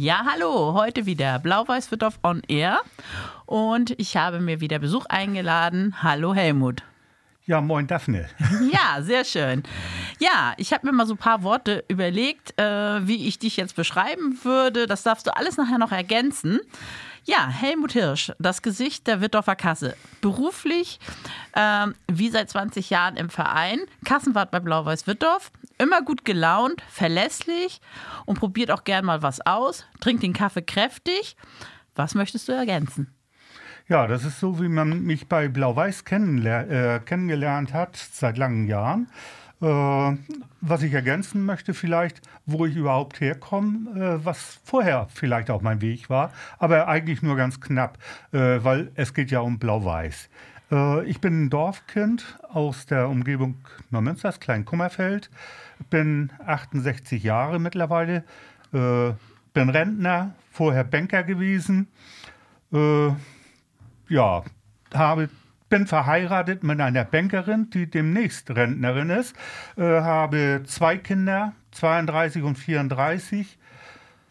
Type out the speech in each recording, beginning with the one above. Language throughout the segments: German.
Ja, hallo, heute wieder Blau-Weiß wird auf On Air und ich habe mir wieder Besuch eingeladen. Hallo Helmut. Ja, moin Daphne. Ja, sehr schön. Ja, ich habe mir mal so ein paar Worte überlegt, äh, wie ich dich jetzt beschreiben würde. Das darfst du alles nachher noch ergänzen. Ja, Helmut Hirsch, das Gesicht der Wittdorfer Kasse. Beruflich ähm, wie seit 20 Jahren im Verein, Kassenwart bei Blau-Weiß Wittdorf, immer gut gelaunt, verlässlich und probiert auch gern mal was aus, trinkt den Kaffee kräftig. Was möchtest du ergänzen? Ja, das ist so, wie man mich bei Blau-Weiß äh, kennengelernt hat seit langen Jahren. Äh, was ich ergänzen möchte vielleicht, wo ich überhaupt herkomme, äh, was vorher vielleicht auch mein Weg war, aber eigentlich nur ganz knapp, äh, weil es geht ja um Blau-Weiß. Ich bin ein Dorfkind aus der Umgebung Neumünsters, Klein-Kummerfeld, bin 68 Jahre mittlerweile, bin Rentner, vorher Banker gewesen, ja, habe bin verheiratet mit einer Bankerin, die demnächst Rentnerin ist, äh, habe zwei Kinder, 32 und 34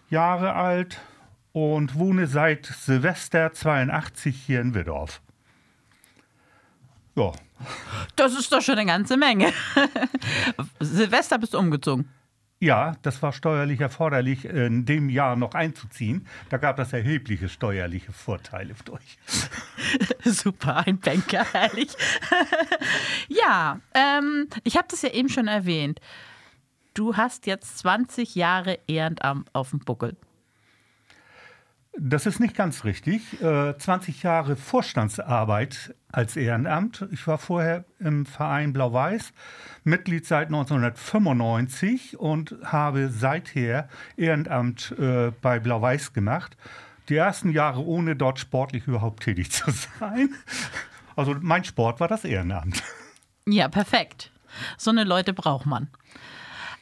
Jahre alt und wohne seit Silvester 82 hier in Widdorf. Ja. Das ist doch schon eine ganze Menge. Silvester bist du umgezogen. Ja, das war steuerlich erforderlich, in dem Jahr noch einzuziehen. Da gab es erhebliche steuerliche Vorteile euch. Super, ein Banker, herrlich. ja, ähm, ich habe das ja eben schon erwähnt. Du hast jetzt 20 Jahre Ehrenamt auf dem Buckel. Das ist nicht ganz richtig. Äh, 20 Jahre Vorstandsarbeit als Ehrenamt. Ich war vorher im Verein Blau-Weiß, Mitglied seit 1995 und habe seither Ehrenamt äh, bei Blau-Weiß gemacht. Die ersten Jahre ohne dort sportlich überhaupt tätig zu sein. Also mein Sport war das Ehrenamt. Ja, perfekt. So eine Leute braucht man.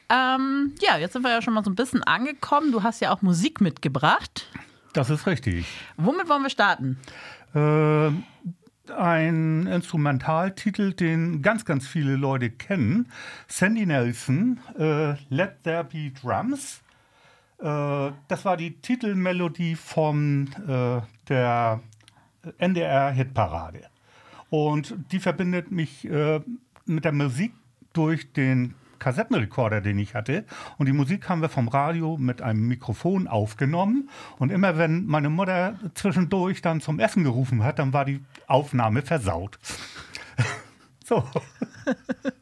Ähm, ja, jetzt sind wir ja schon mal so ein bisschen angekommen. Du hast ja auch Musik mitgebracht. Das ist richtig. Womit wollen wir starten? Äh, ein Instrumentaltitel, den ganz, ganz viele Leute kennen. Sandy Nelson, äh, Let There Be Drums. Äh, das war die Titelmelodie von äh, der NDR-Hitparade. Und die verbindet mich äh, mit der Musik durch den Kassettenrekorder, den ich hatte. Und die Musik haben wir vom Radio mit einem Mikrofon aufgenommen. Und immer wenn meine Mutter zwischendurch dann zum Essen gerufen hat, dann war die Aufnahme versaut. so.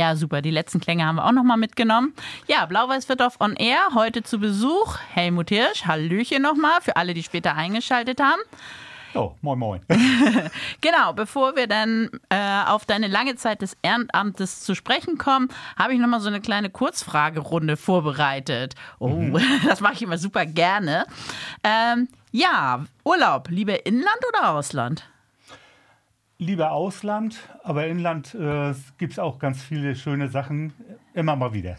Ja, super. Die letzten Klänge haben wir auch nochmal mitgenommen. Ja, Blau-Weiß wird auf On Air. Heute zu Besuch Helmut Hirsch. Hallöchen nochmal für alle, die später eingeschaltet haben. Oh, moin, moin. genau, bevor wir dann äh, auf deine lange Zeit des Ehrenamtes zu sprechen kommen, habe ich nochmal so eine kleine Kurzfragerunde vorbereitet. Oh, mhm. das mache ich immer super gerne. Ähm, ja, Urlaub, lieber Inland oder Ausland? Lieber Ausland, aber Inland äh, gibt es auch ganz viele schöne Sachen, immer mal wieder.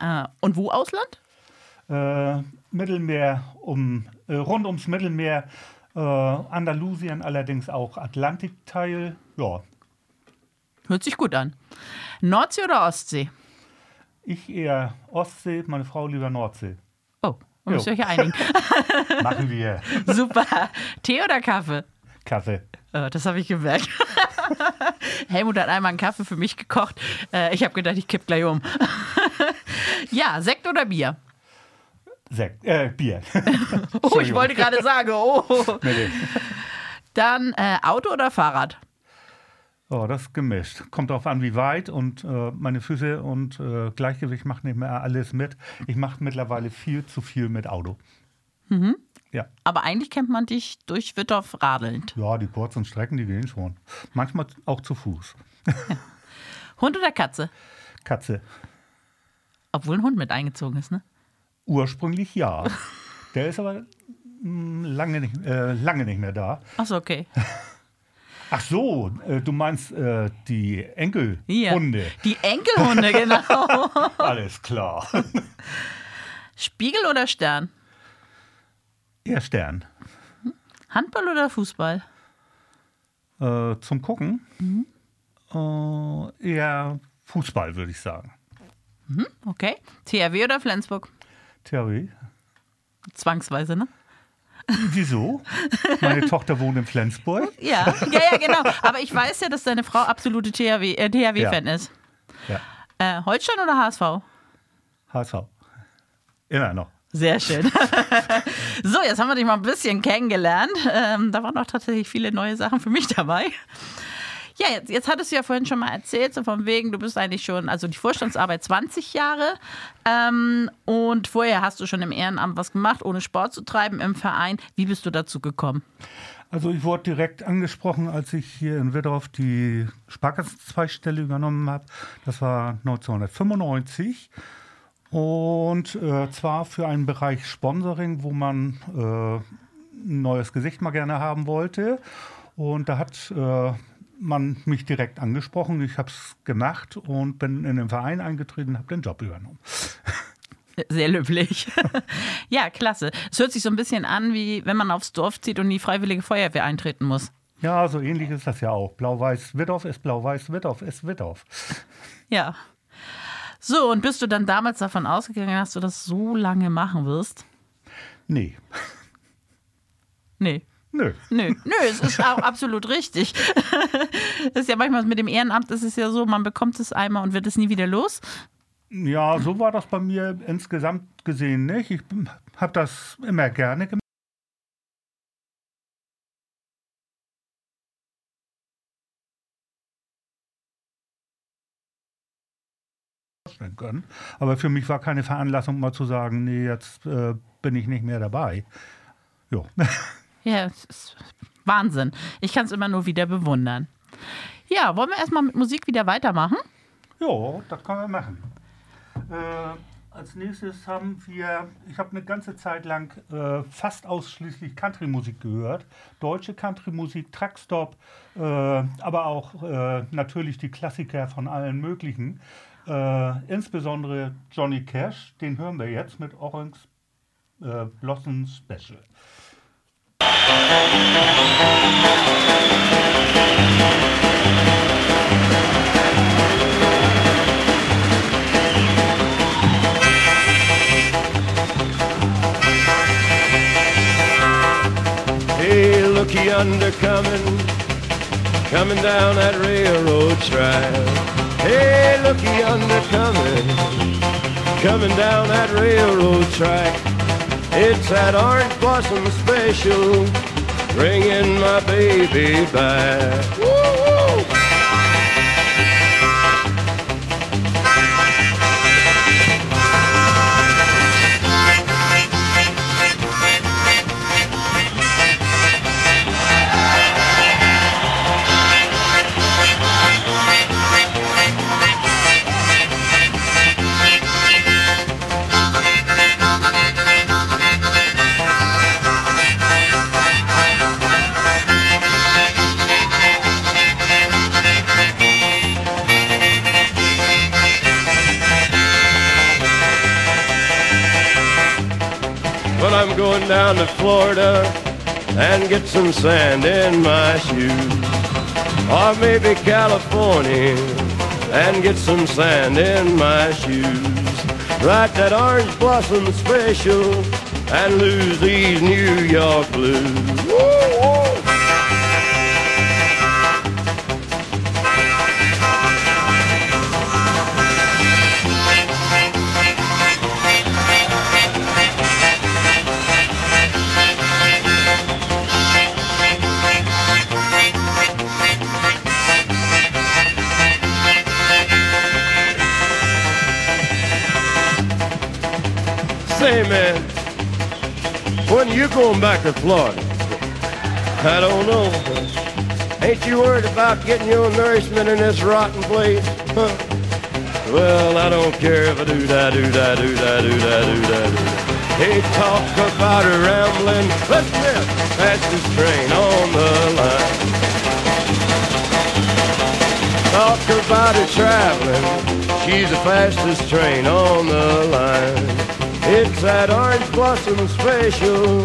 Äh, und wo Ausland? Äh, Mittelmeer, um, äh, rund ums Mittelmeer äh, Andalusien allerdings auch Atlantikteil. Ja. Hört sich gut an. Nordsee oder Ostsee? Ich eher Ostsee, meine Frau lieber Nordsee. Oh, müsst ihr euch einigen. Machen wir. Super. Tee oder Kaffee? Kaffee. Oh, das habe ich gemerkt. Helmut hat einmal einen Kaffee für mich gekocht. Äh, ich habe gedacht, ich kipp gleich um. ja, Sekt oder Bier? Sekt, äh, Bier. oh, ich wollte gerade sagen, oh. Dann äh, Auto oder Fahrrad? Oh, das ist gemischt. Kommt darauf an, wie weit und äh, meine Füße und äh, Gleichgewicht machen nicht mehr alles mit. Ich mache mittlerweile viel zu viel mit Auto. Mhm. Ja. Aber eigentlich kennt man dich durch Wittorf radelnd. Ja, die kurzen Strecken, die gehen schon. Manchmal auch zu Fuß. Ja. Hund oder Katze? Katze. Obwohl ein Hund mit eingezogen ist, ne? Ursprünglich ja. Der ist aber hm, lange, nicht, äh, lange nicht mehr da. Ach so, okay. Ach so, äh, du meinst äh, die Enkelhunde. Die Enkelhunde, genau. Alles klar. Spiegel oder Stern? Eher Stern. Handball oder Fußball? Äh, zum Gucken? Mhm. Äh, eher Fußball, würde ich sagen. Mhm, okay. THW oder Flensburg? THW. Zwangsweise, ne? Wieso? Meine Tochter wohnt in Flensburg. Ja, ja, ja, genau. Aber ich weiß ja, dass deine Frau absolute THW-Fan äh, THW ja. ist. Ja. Äh, Holstein oder HSV? HSV. Immer noch. Sehr schön. so, jetzt haben wir dich mal ein bisschen kennengelernt. Ähm, da waren auch tatsächlich viele neue Sachen für mich dabei. Ja, jetzt, jetzt hattest du ja vorhin schon mal erzählt, so von wegen, du bist eigentlich schon, also die Vorstandsarbeit 20 Jahre ähm, und vorher hast du schon im Ehrenamt was gemacht, ohne Sport zu treiben im Verein. Wie bist du dazu gekommen? Also ich wurde direkt angesprochen, als ich hier in Widdorf die Sparkassenzweigstelle übernommen habe. Das war 1995. Und äh, zwar für einen Bereich Sponsoring, wo man äh, ein neues Gesicht mal gerne haben wollte. Und da hat äh, man mich direkt angesprochen. Ich habe es gemacht und bin in den Verein eingetreten und habe den Job übernommen. Sehr löblich. ja, klasse. Es hört sich so ein bisschen an, wie wenn man aufs Dorf zieht und in die Freiwillige Feuerwehr eintreten muss. Ja, so ähnlich ist das ja auch. Blau-Weiß Wittorf ist Blau-Weiß Wittorf ist Wittorf. Ja. So, und bist du dann damals davon ausgegangen, dass du das so lange machen wirst? Nee. Nee. Nö. Nö, nö, es ist auch absolut richtig. Das ist ja manchmal mit dem Ehrenamt ist es ja so, man bekommt es einmal und wird es nie wieder los. Ja, so war das bei mir insgesamt gesehen nicht. Ich habe das immer gerne gemacht. Können. Aber für mich war keine Veranlassung, mal zu sagen, nee, jetzt äh, bin ich nicht mehr dabei. Jo. Ja, Wahnsinn. Ich kann es immer nur wieder bewundern. Ja, wollen wir erstmal mit Musik wieder weitermachen? Ja, das können wir machen. Äh, als nächstes haben wir, ich habe eine ganze Zeit lang äh, fast ausschließlich Country-Musik gehört. Deutsche Country-Musik, Truckstop, äh, aber auch äh, natürlich die Klassiker von allen möglichen. Äh, insbesondere Johnny Cash, den hören wir jetzt mit Orange äh, Blossom Special. Hey, look yonder coming, coming down that railroad track. Hey, look yonder coming, coming down that railroad track. It's that orange blossom special, bringing my baby back. Down to Florida and get some sand in my shoes. Or maybe California and get some sand in my shoes. Write that orange blossom special and lose these New York blues. Man, when you going back to Florida? I don't know. Ain't you worried about getting your nourishment in this rotten place? Huh? Well, I don't care if I do that, do that, do that, do that, do that. Do that. They talk about a rambling, let's get fastest train on the line. Talk about her traveling, she's the fastest train on the line. It's that orange blossom special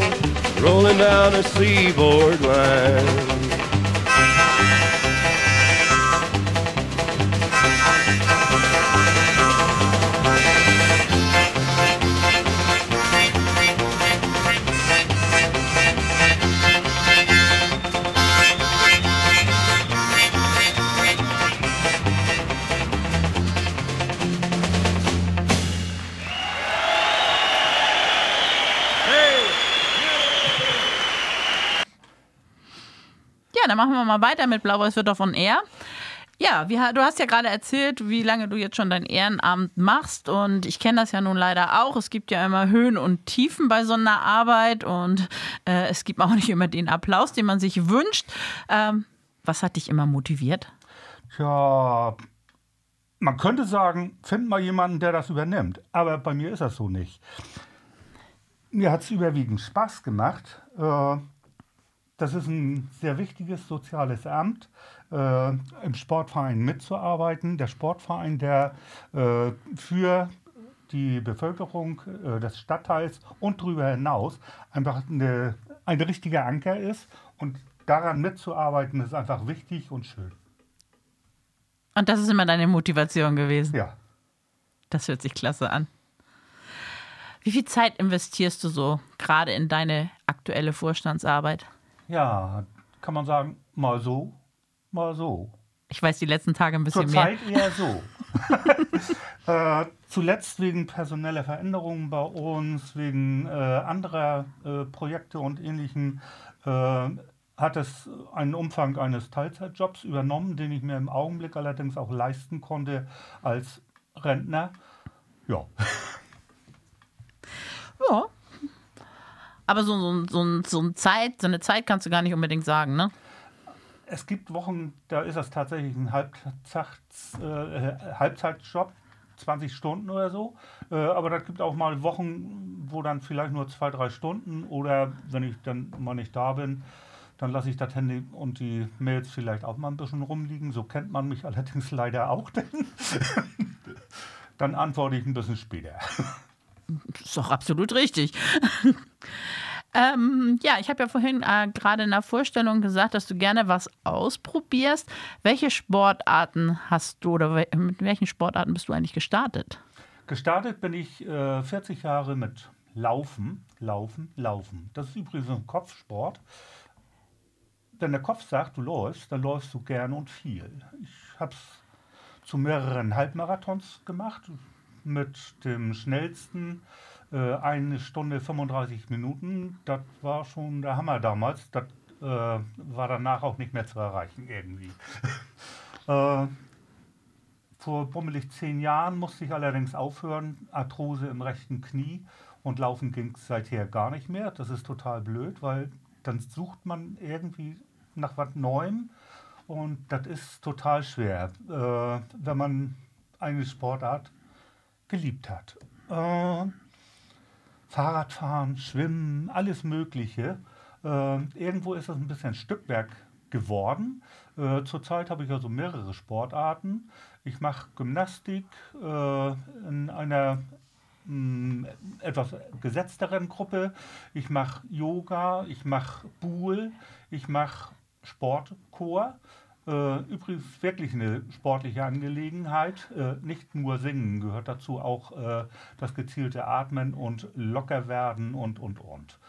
rolling down a seaboard line. Wir mal weiter mit Blau-Weiß wird auf on Air. Ja, wie, du hast ja gerade erzählt, wie lange du jetzt schon dein Ehrenamt machst und ich kenne das ja nun leider auch. Es gibt ja immer Höhen und Tiefen bei so einer Arbeit und äh, es gibt auch nicht immer den Applaus, den man sich wünscht. Ähm, was hat dich immer motiviert? Tja, man könnte sagen, find mal jemanden, der das übernimmt. Aber bei mir ist das so nicht. Mir hat es überwiegend Spaß gemacht. Äh, das ist ein sehr wichtiges soziales Amt, äh, im Sportverein mitzuarbeiten. Der Sportverein, der äh, für die Bevölkerung äh, des Stadtteils und darüber hinaus einfach eine, ein richtiger Anker ist. Und daran mitzuarbeiten, ist einfach wichtig und schön. Und das ist immer deine Motivation gewesen. Ja. Das hört sich klasse an. Wie viel Zeit investierst du so gerade in deine aktuelle Vorstandsarbeit? Ja, kann man sagen, mal so, mal so. Ich weiß die letzten Tage ein bisschen Zurzeit mehr. eher so. äh, zuletzt wegen personeller Veränderungen bei uns, wegen äh, anderer äh, Projekte und ähnlichen, äh, hat es einen Umfang eines Teilzeitjobs übernommen, den ich mir im Augenblick allerdings auch leisten konnte als Rentner. Ja. Ja. Aber so, so, so, so, eine Zeit, so eine Zeit kannst du gar nicht unbedingt sagen, ne? Es gibt Wochen, da ist das tatsächlich ein äh, Halbzeitjob, 20 Stunden oder so. Äh, aber das gibt auch mal Wochen, wo dann vielleicht nur zwei, drei Stunden oder wenn ich dann mal nicht da bin, dann lasse ich das Handy und die Mails vielleicht auch mal ein bisschen rumliegen. So kennt man mich allerdings leider auch. Dann antworte ich ein bisschen später. Ist doch absolut richtig. ähm, ja, ich habe ja vorhin äh, gerade in der Vorstellung gesagt, dass du gerne was ausprobierst. Welche Sportarten hast du oder we mit welchen Sportarten bist du eigentlich gestartet? Gestartet bin ich äh, 40 Jahre mit Laufen, Laufen, Laufen. Das ist übrigens ein Kopfsport. Wenn der Kopf sagt, du läufst, dann läufst du gern und viel. Ich habe es zu mehreren Halbmarathons gemacht, mit dem schnellsten äh, eine Stunde 35 Minuten. Das war schon der Hammer damals. Das äh, war danach auch nicht mehr zu erreichen irgendwie. äh, vor bummelig zehn Jahren musste ich allerdings aufhören, Arthrose im rechten Knie und laufen ging es seither gar nicht mehr. Das ist total blöd, weil dann sucht man irgendwie nach was Neuem und das ist total schwer, äh, wenn man eine Sportart geliebt hat. Äh, Fahrradfahren, Schwimmen, alles Mögliche. Äh, irgendwo ist das ein bisschen Stückwerk geworden. Äh, zurzeit habe ich also mehrere Sportarten. Ich mache Gymnastik äh, in einer mh, etwas gesetzteren Gruppe. Ich mache Yoga, ich mache Buhl, ich mache Sportchor. Äh, übrigens wirklich eine sportliche Angelegenheit. Äh, nicht nur Singen gehört dazu, auch äh, das gezielte Atmen und locker werden und, und, und.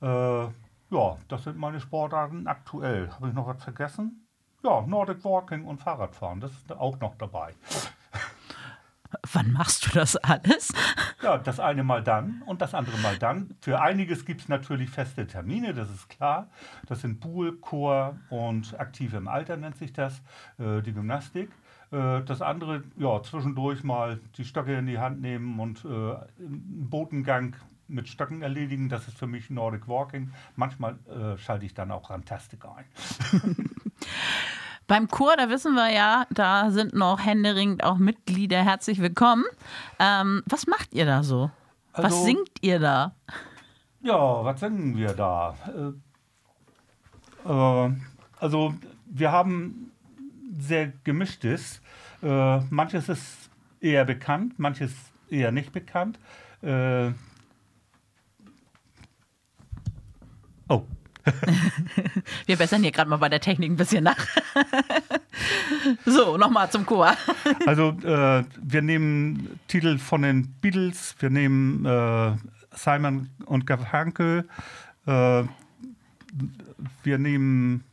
Ja, das sind meine Sportarten aktuell. Habe ich noch was vergessen? Ja, Nordic Walking und Fahrradfahren, das ist auch noch dabei. Wann machst du das alles? Ja, das eine mal dann und das andere mal dann. Für einiges gibt es natürlich feste Termine, das ist klar. Das sind Pool, Chor und Aktive im Alter nennt sich das, äh, die Gymnastik. Äh, das andere, ja, zwischendurch mal die Stöcke in die Hand nehmen und äh, einen Botengang mit Stöcken erledigen. Das ist für mich Nordic Walking. Manchmal äh, schalte ich dann auch Rantastik ein. Beim Chor, da wissen wir ja, da sind noch händeringend auch Mitglieder herzlich willkommen. Ähm, was macht ihr da so? was Also- singt ihr da? Ja, was singen wir da? Äh, äh, also wir haben sehr gemischtes. Äh, manches ist eher bekannt, manches eher nicht bekannt. Äh, oh, Wir bessern hier gerade mal bei der Technik ein bisschen nach. so, nochmal zum Chor. also äh, wir nehmen Titel von den Beatles, wir nehmen äh, Simon und Garfunkel, äh, wir nehmen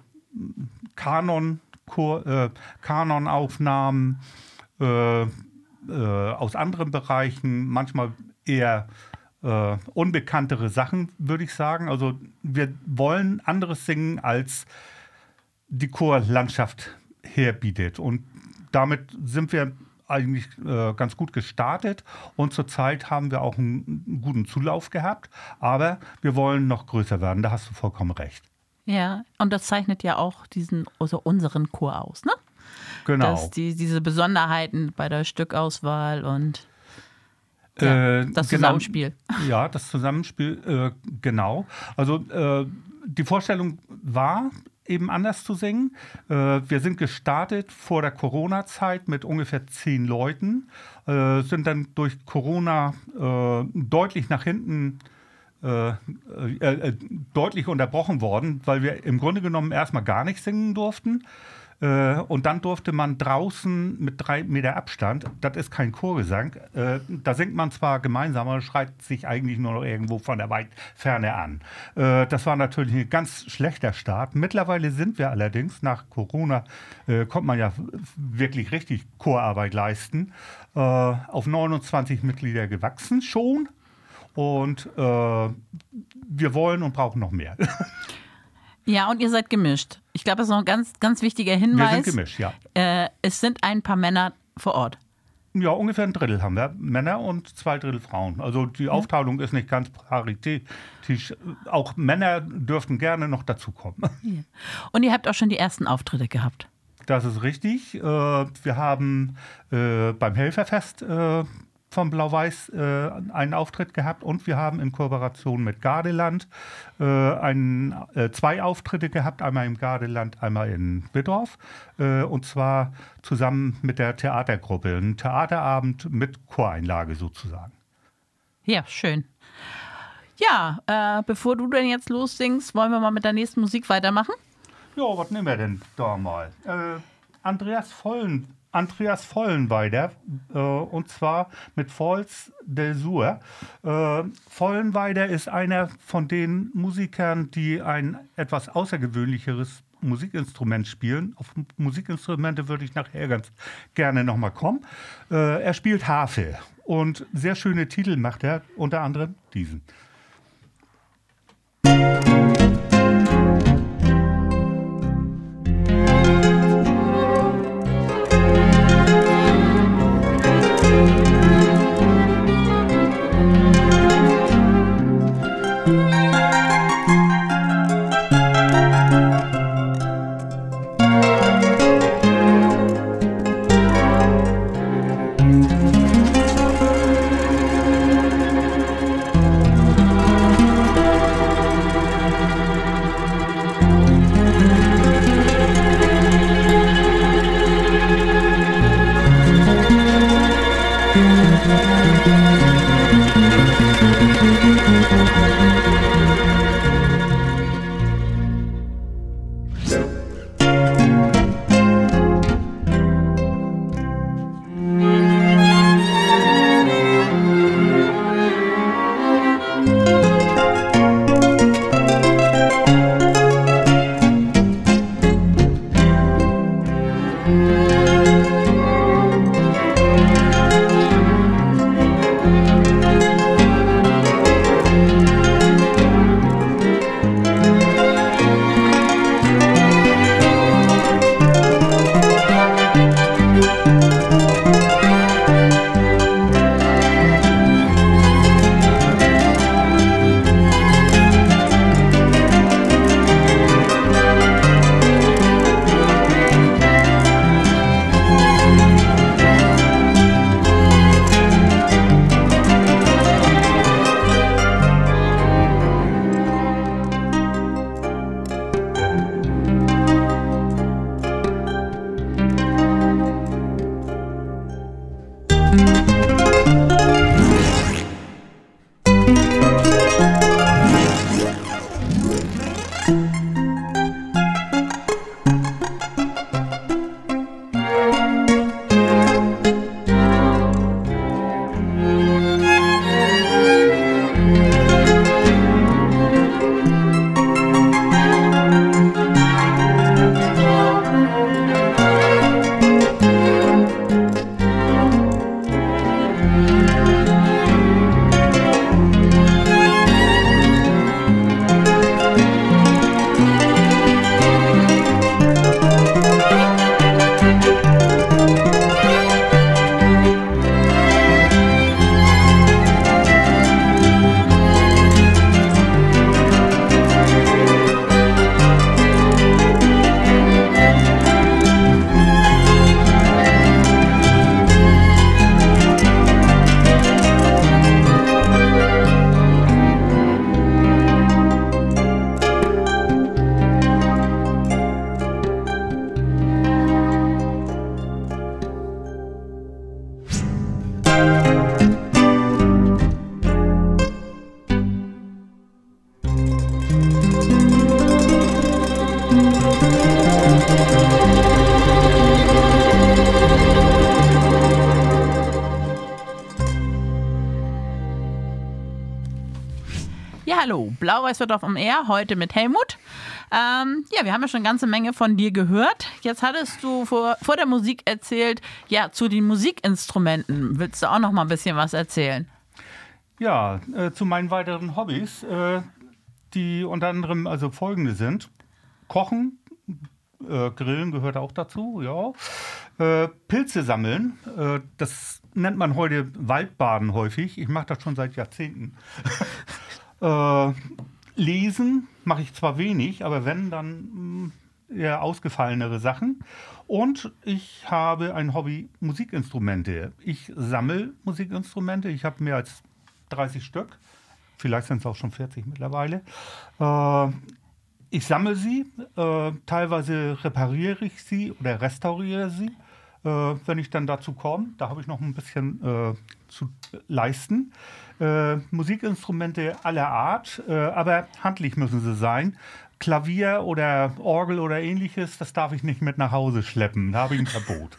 Kanon, äh, Kanonaufnahmen äh, äh, aus anderen Bereichen, manchmal eher äh, unbekanntere Sachen, würde ich sagen. Also wir wollen anderes singen, als die Chorlandschaft herbietet. Und damit sind wir eigentlich äh, ganz gut gestartet und zurzeit haben wir auch einen, einen guten Zulauf gehabt, aber wir wollen noch größer werden, da hast du vollkommen recht. Ja, und das zeichnet ja auch diesen, also unseren Chor aus, ne? Genau. Dass die, diese Besonderheiten bei der Stückauswahl und ja, Äh, das genau. Zusammenspiel. Ja, das Zusammenspiel, äh, genau. Also äh, die Vorstellung war, eben anders zu singen. Äh, wir sind gestartet vor der Corona-Zeit mit ungefähr zehn Leuten, äh, sind dann durch Corona äh, deutlich nach hinten äh, äh, äh, deutlich unterbrochen worden, weil wir im Grunde genommen erstmal gar nicht singen durften. Äh, und dann durfte man draußen mit drei Meter Abstand, das ist kein Chorgesang, äh, da singt man zwar gemeinsam, aber schreit sich eigentlich nur noch irgendwo von der weit Ferne an. Äh, das war natürlich ein ganz schlechter Start. Mittlerweile sind wir allerdings, nach Corona äh, kommt man ja wirklich richtig Chorarbeit leisten, äh, auf 29 Mitglieder gewachsen schon. Und wir wollen und brauchen noch mehr. Ja, und ihr seid gemischt. Ich glaube, das ist noch ein ganz, ganz wichtiger Wir Hinweis. sind gemischt, ja. Äh, es sind ein paar Männer vor Ort. Ja, ungefähr ein Drittel haben wir. Männer und zwei Drittel Frauen. Also die Aufteilung ist nicht ganz paritätisch. Auch Männer dürften gerne noch dazukommen. Und ihr habt auch schon die ersten Auftritte gehabt. Das ist richtig. Äh, Wir haben äh, beim Helferfest äh, von Blau-Weiß äh, einen Auftritt gehabt und wir haben in Kooperation mit Gardeland äh, einen, äh, zwei Auftritte gehabt, einmal im Gardeland, einmal in Biddorf äh, und zwar zusammen mit der Theatergruppe. Ein Theaterabend mit Choreinlage sozusagen. Ja, schön. Ja, äh, bevor du denn jetzt lossingst, wollen wir mal mit der nächsten Musik weitermachen? Ja, was nehmen wir denn da mal? Äh, Andreas Vollen. Andreas Vollenweider, äh, und zwar mit Falls del Sur. Äh, Vollenweider ist einer von den Musikern, die ein etwas außergewöhnlicheres Musikinstrument spielen. Auf Musikinstrumente würde ich nachher ganz gerne nochmal kommen. Äh, er spielt Harfe und sehr schöne Titel macht er, unter anderem diesen. Thank Auf dem Air, heute mit Helmut. Ähm, ja, wir haben ja schon eine ganze Menge von dir gehört. Jetzt hattest du vor, vor der Musik erzählt, ja, zu den Musikinstrumenten. Willst du auch noch mal ein bisschen was erzählen? Ja, äh, zu meinen weiteren Hobbys, äh, die unter anderem also folgende sind. Kochen, äh, Grillen gehört auch dazu, ja. Äh, Pilze sammeln, äh, das nennt man heute Waldbaden häufig. Ich mache das schon seit Jahrzehnten. Lesen mache ich zwar wenig, aber wenn, dann mh, eher ausgefallenere Sachen. Und ich habe ein Hobby Musikinstrumente. Ich sammle Musikinstrumente. Ich habe mehr als 30 Stück. Vielleicht sind es auch schon 40 mittlerweile. Äh, ich sammle sie, äh, teilweise repariere ich sie oder restauriere sie, äh, wenn ich dann dazu komme. Da habe ich noch ein bisschen äh, zu leisten. Äh, Musikinstrumente aller Art, äh, aber handlich müssen sie sein. Klavier oder Orgel oder ähnliches, das darf ich nicht mit nach Hause schleppen. Da habe ich ein Verbot.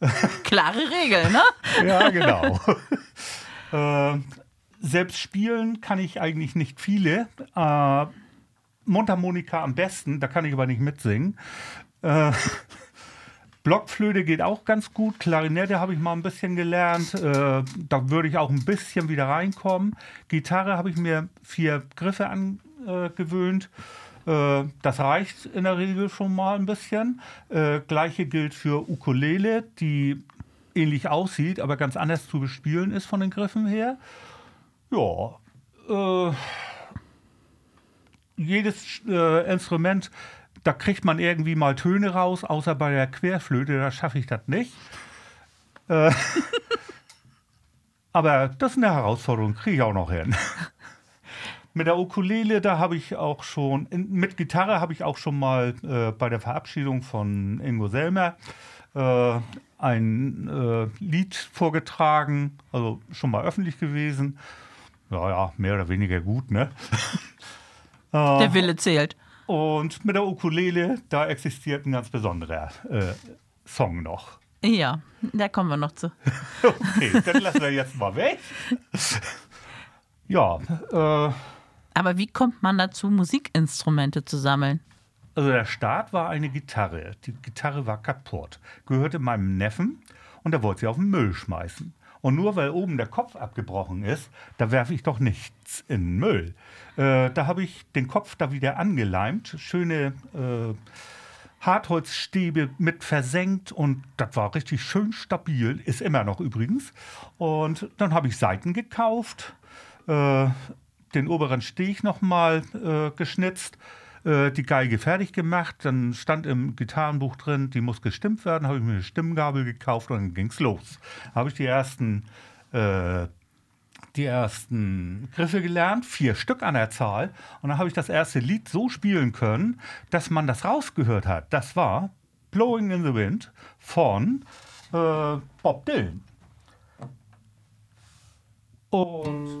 Klare Regel, ne? ja, genau. äh, selbst spielen kann ich eigentlich nicht viele. Äh, Mundharmonika am besten, da kann ich aber nicht mitsingen. Blockflöte geht auch ganz gut. Klarinette habe ich mal ein bisschen gelernt. Äh, da würde ich auch ein bisschen wieder reinkommen. Gitarre habe ich mir vier Griffe angewöhnt. Äh, das reicht in der Regel schon mal ein bisschen. Äh, Gleiche gilt für Ukulele, die ähnlich aussieht, aber ganz anders zu bespielen ist von den Griffen her. Ja, äh, jedes äh, Instrument, da kriegt man irgendwie mal Töne raus, außer bei der Querflöte, da schaffe ich das nicht. Äh, aber das ist eine Herausforderung, kriege ich auch noch hin. mit der Ukulele, da habe ich auch schon, mit Gitarre habe ich auch schon mal äh, bei der Verabschiedung von Ingo Selmer äh, ein äh, Lied vorgetragen, also schon mal öffentlich gewesen. Ja, ja, mehr oder weniger gut, ne? Der Wille zählt. Und mit der Ukulele, da existiert ein ganz besonderer äh, Song noch. Ja, da kommen wir noch zu. Okay, dann lassen wir jetzt mal weg. Ja, äh, Aber wie kommt man dazu, Musikinstrumente zu sammeln? also der Start war eine Gitarre. Die Gitarre war kaputt, gehörte meinem Neffen und er wollte sie auf den Müll schmeißen. Und nur weil oben der Kopf abgebrochen ist, da werfe ich doch nichts in den Müll. Äh, da habe ich den Kopf da wieder angeleimt, schöne äh, Hartholzstäbe mit versenkt und das war richtig schön stabil, ist immer noch übrigens. Und dann habe ich Seiten gekauft, äh, den oberen Steg nochmal äh, geschnitzt, äh, die Geige fertig gemacht, dann stand im Gitarrenbuch drin, die muss gestimmt werden, habe ich mir eine Stimmgabel gekauft und dann ging es los. Habe ich die ersten äh, die ersten Griffe gelernt, vier Stück an der Zahl. Und dann habe ich das erste Lied so spielen können, dass man das rausgehört hat. Das war Blowing in the Wind von äh, Bob Dylan. Und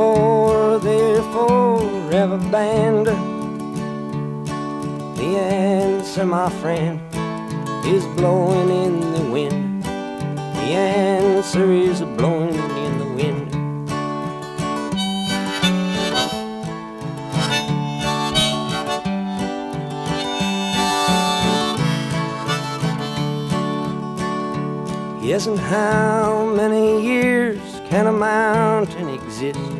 before they're forever? The answer, my friend, is blowing in the wind. The answer is blowing in the wind. Yes, and how many years can a mountain exist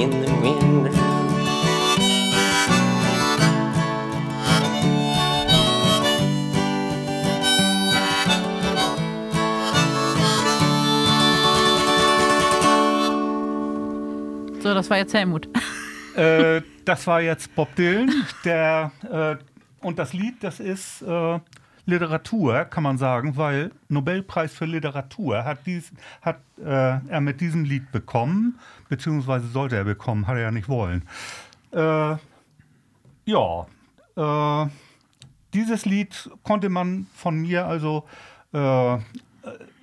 in the wind. So, das war jetzt Helmut. äh, das war jetzt Bob Dylan, der äh, und das Lied, das ist äh, Literatur, kann man sagen, weil Nobelpreis für Literatur hat, dies, hat äh, er mit diesem Lied bekommen, beziehungsweise sollte er bekommen, hat er ja nicht wollen. Äh, ja, äh, dieses Lied konnte man von mir also äh,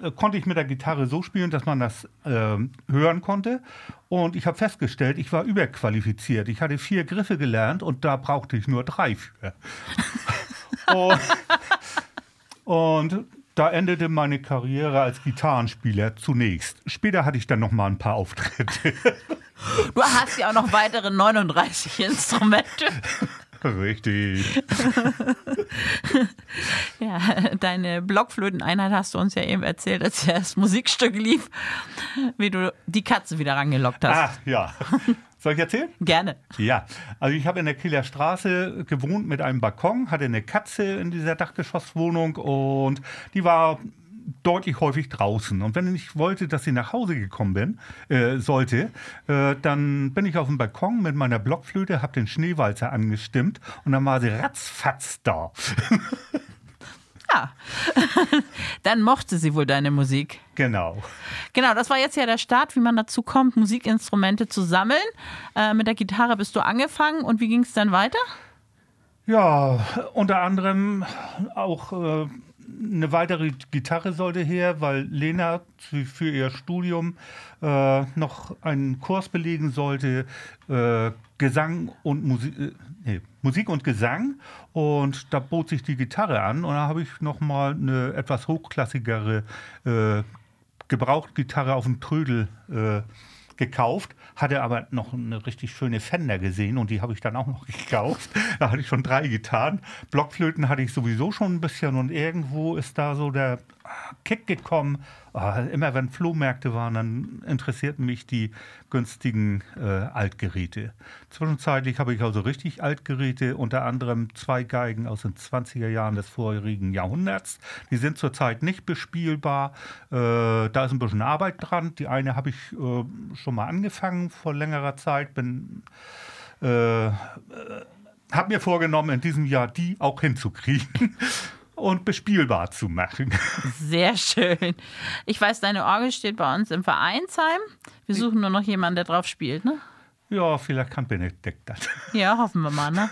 äh, konnte ich mit der Gitarre so spielen, dass man das äh, hören konnte. Und ich habe festgestellt, ich war überqualifiziert. Ich hatte vier Griffe gelernt und da brauchte ich nur drei für. und, und da endete meine Karriere als Gitarrenspieler zunächst. Später hatte ich dann noch mal ein paar Auftritte. Du hast ja auch noch weitere 39 Instrumente. Richtig. Ja, deine Blockflöteneinheit hast du uns ja eben erzählt, als das Musikstück lief, wie du die Katze wieder rangelockt hast. Ah, ja. Soll ich erzählen? Gerne. Ja, also ich habe in der Kieler Straße gewohnt mit einem Balkon, hatte eine Katze in dieser Dachgeschosswohnung und die war deutlich häufig draußen. Und wenn ich wollte, dass sie nach Hause gekommen bin, äh, sollte, äh, dann bin ich auf dem Balkon mit meiner Blockflöte, habe den Schneewalzer angestimmt und dann war sie ratzfatz da. Ja. Dann mochte sie wohl deine Musik. genau. Genau, das war jetzt ja der Start, wie man dazu kommt, Musikinstrumente zu sammeln. Äh, mit der Gitarre bist du angefangen und wie ging es dann weiter? Ja, unter anderem auch äh, eine weitere Gitarre sollte her, weil Lena für, ihr Studium äh, noch einen Kurs belegen sollte, äh, Gesang und Musik, äh, nee, Musik und Gesang. Und da bot sich die Gitarre an und da habe ich noch mal eine etwas hochklassigere äh, Gebrauchtgitarre auf dem Trödel äh, gekauft, hatte aber noch eine richtig schöne Fender gesehen und die habe ich dann auch noch gekauft. Da hatte ich schon drei Gitarren. Blockflöten hatte ich sowieso schon ein bisschen und irgendwo ist da so der Kick gekommen. Ah, immer wenn Flohmärkte waren, dann interessierten mich die günstigen äh, Altgeräte. Zwischenzeitlich habe ich also richtig Altgeräte, unter anderem zwei Geigen aus den 20er Jahren des vorherigen Jahrhunderts. Die sind zurzeit nicht bespielbar. Äh, da ist ein bisschen Arbeit dran. Die eine habe ich äh, schon mal angefangen vor längerer Zeit, bin äh, habe mir vorgenommen, in diesem Jahr die auch hinzukriegen und bespielbar zu machen. Sehr schön. Ich weiß, deine Orgel steht bei uns im Vereinsheim. Wir suchen nur noch jemanden, der drauf spielt, ne? Ja, vielleicht kann Benedikt das. Ja, hoffen wir mal, ne?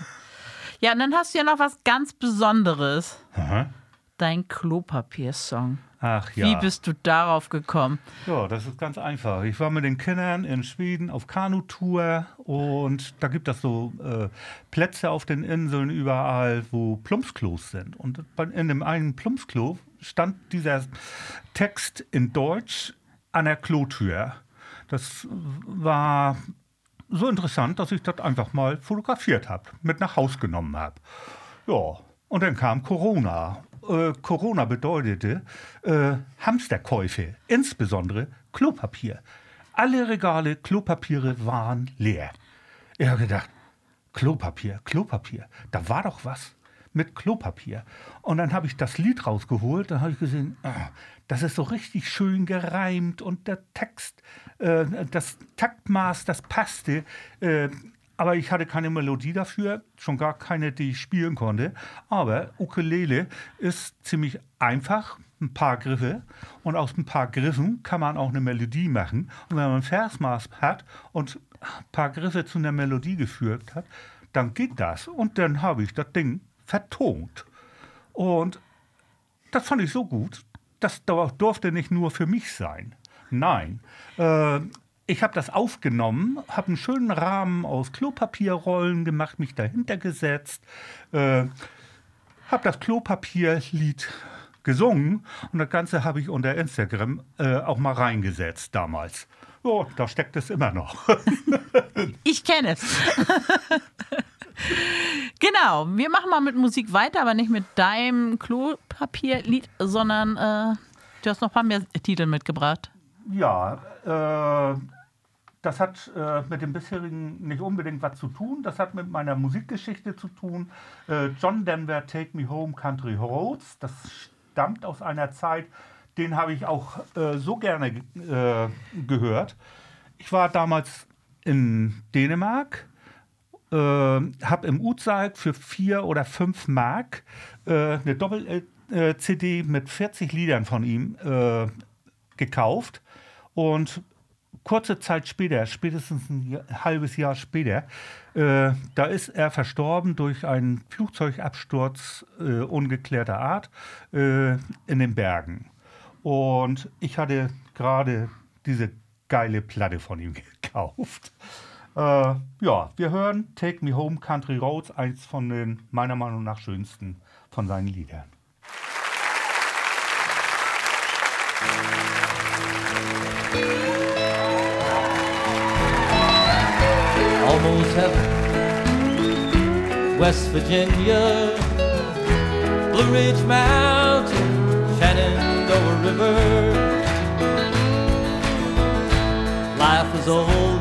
Ja, und dann hast du ja noch was ganz Besonderes. Aha. Dein Klopapiersong. Ach ja. Wie bist du darauf gekommen? Ja, das ist ganz einfach. Ich war mit den Kindern in Schweden auf Kanutour und da gibt es so äh, Plätze auf den Inseln überall, wo Plumpsklos sind. Und in dem einen Plumpsklo stand dieser Text in Deutsch an der Klotür. Das war so interessant, dass ich das einfach mal fotografiert habe, mit nach Haus genommen habe. Ja, und dann kam Corona. Äh, Corona bedeutete äh, Hamsterkäufe, insbesondere Klopapier. Alle Regale Klopapiere waren leer. Ich habe gedacht, Klopapier, Klopapier, da war doch was mit Klopapier. Und dann habe ich das Lied rausgeholt, dann habe ich gesehen, ah, das ist so richtig schön gereimt und der Text, äh, das Taktmaß, das passte. Äh, aber ich hatte keine Melodie dafür, schon gar keine, die ich spielen konnte. Aber Ukulele ist ziemlich einfach, ein paar Griffe und aus ein paar Griffen kann man auch eine Melodie machen. Und wenn man ein Versmaß hat und ein paar Griffe zu einer Melodie geführt hat, dann geht das. Und dann habe ich das Ding vertont. Und das fand ich so gut, das durfte nicht nur für mich sein. Nein. Äh, ich habe das aufgenommen, habe einen schönen Rahmen aus Klopapierrollen gemacht, mich dahinter gesetzt, äh, habe das Klopapierlied gesungen und das Ganze habe ich unter Instagram äh, auch mal reingesetzt damals. Oh, da steckt es immer noch. ich kenne es. genau, wir machen mal mit Musik weiter, aber nicht mit deinem Klopapierlied, sondern äh, du hast noch ein paar mehr Titel mitgebracht. Ja, äh, das hat äh, mit dem bisherigen nicht unbedingt was zu tun. Das hat mit meiner Musikgeschichte zu tun. Äh, John Denver, Take Me Home, Country Roads. Das stammt aus einer Zeit, den habe ich auch äh, so gerne äh, gehört. Ich war damals in Dänemark, äh, habe im Utsalk für vier oder fünf Mark äh, eine Doppel-CD mit 40 Liedern von ihm gekauft und kurze Zeit später, spätestens ein halbes Jahr später, äh, da ist er verstorben durch einen Flugzeugabsturz äh, ungeklärter Art äh, in den Bergen. Und ich hatte gerade diese geile Platte von ihm gekauft. Äh, ja, wir hören Take Me Home Country Roads, eins von den meiner Meinung nach schönsten von seinen Liedern. almost heaven. West Virginia, Blue Ridge Mountain, Shenandoah River. Life is old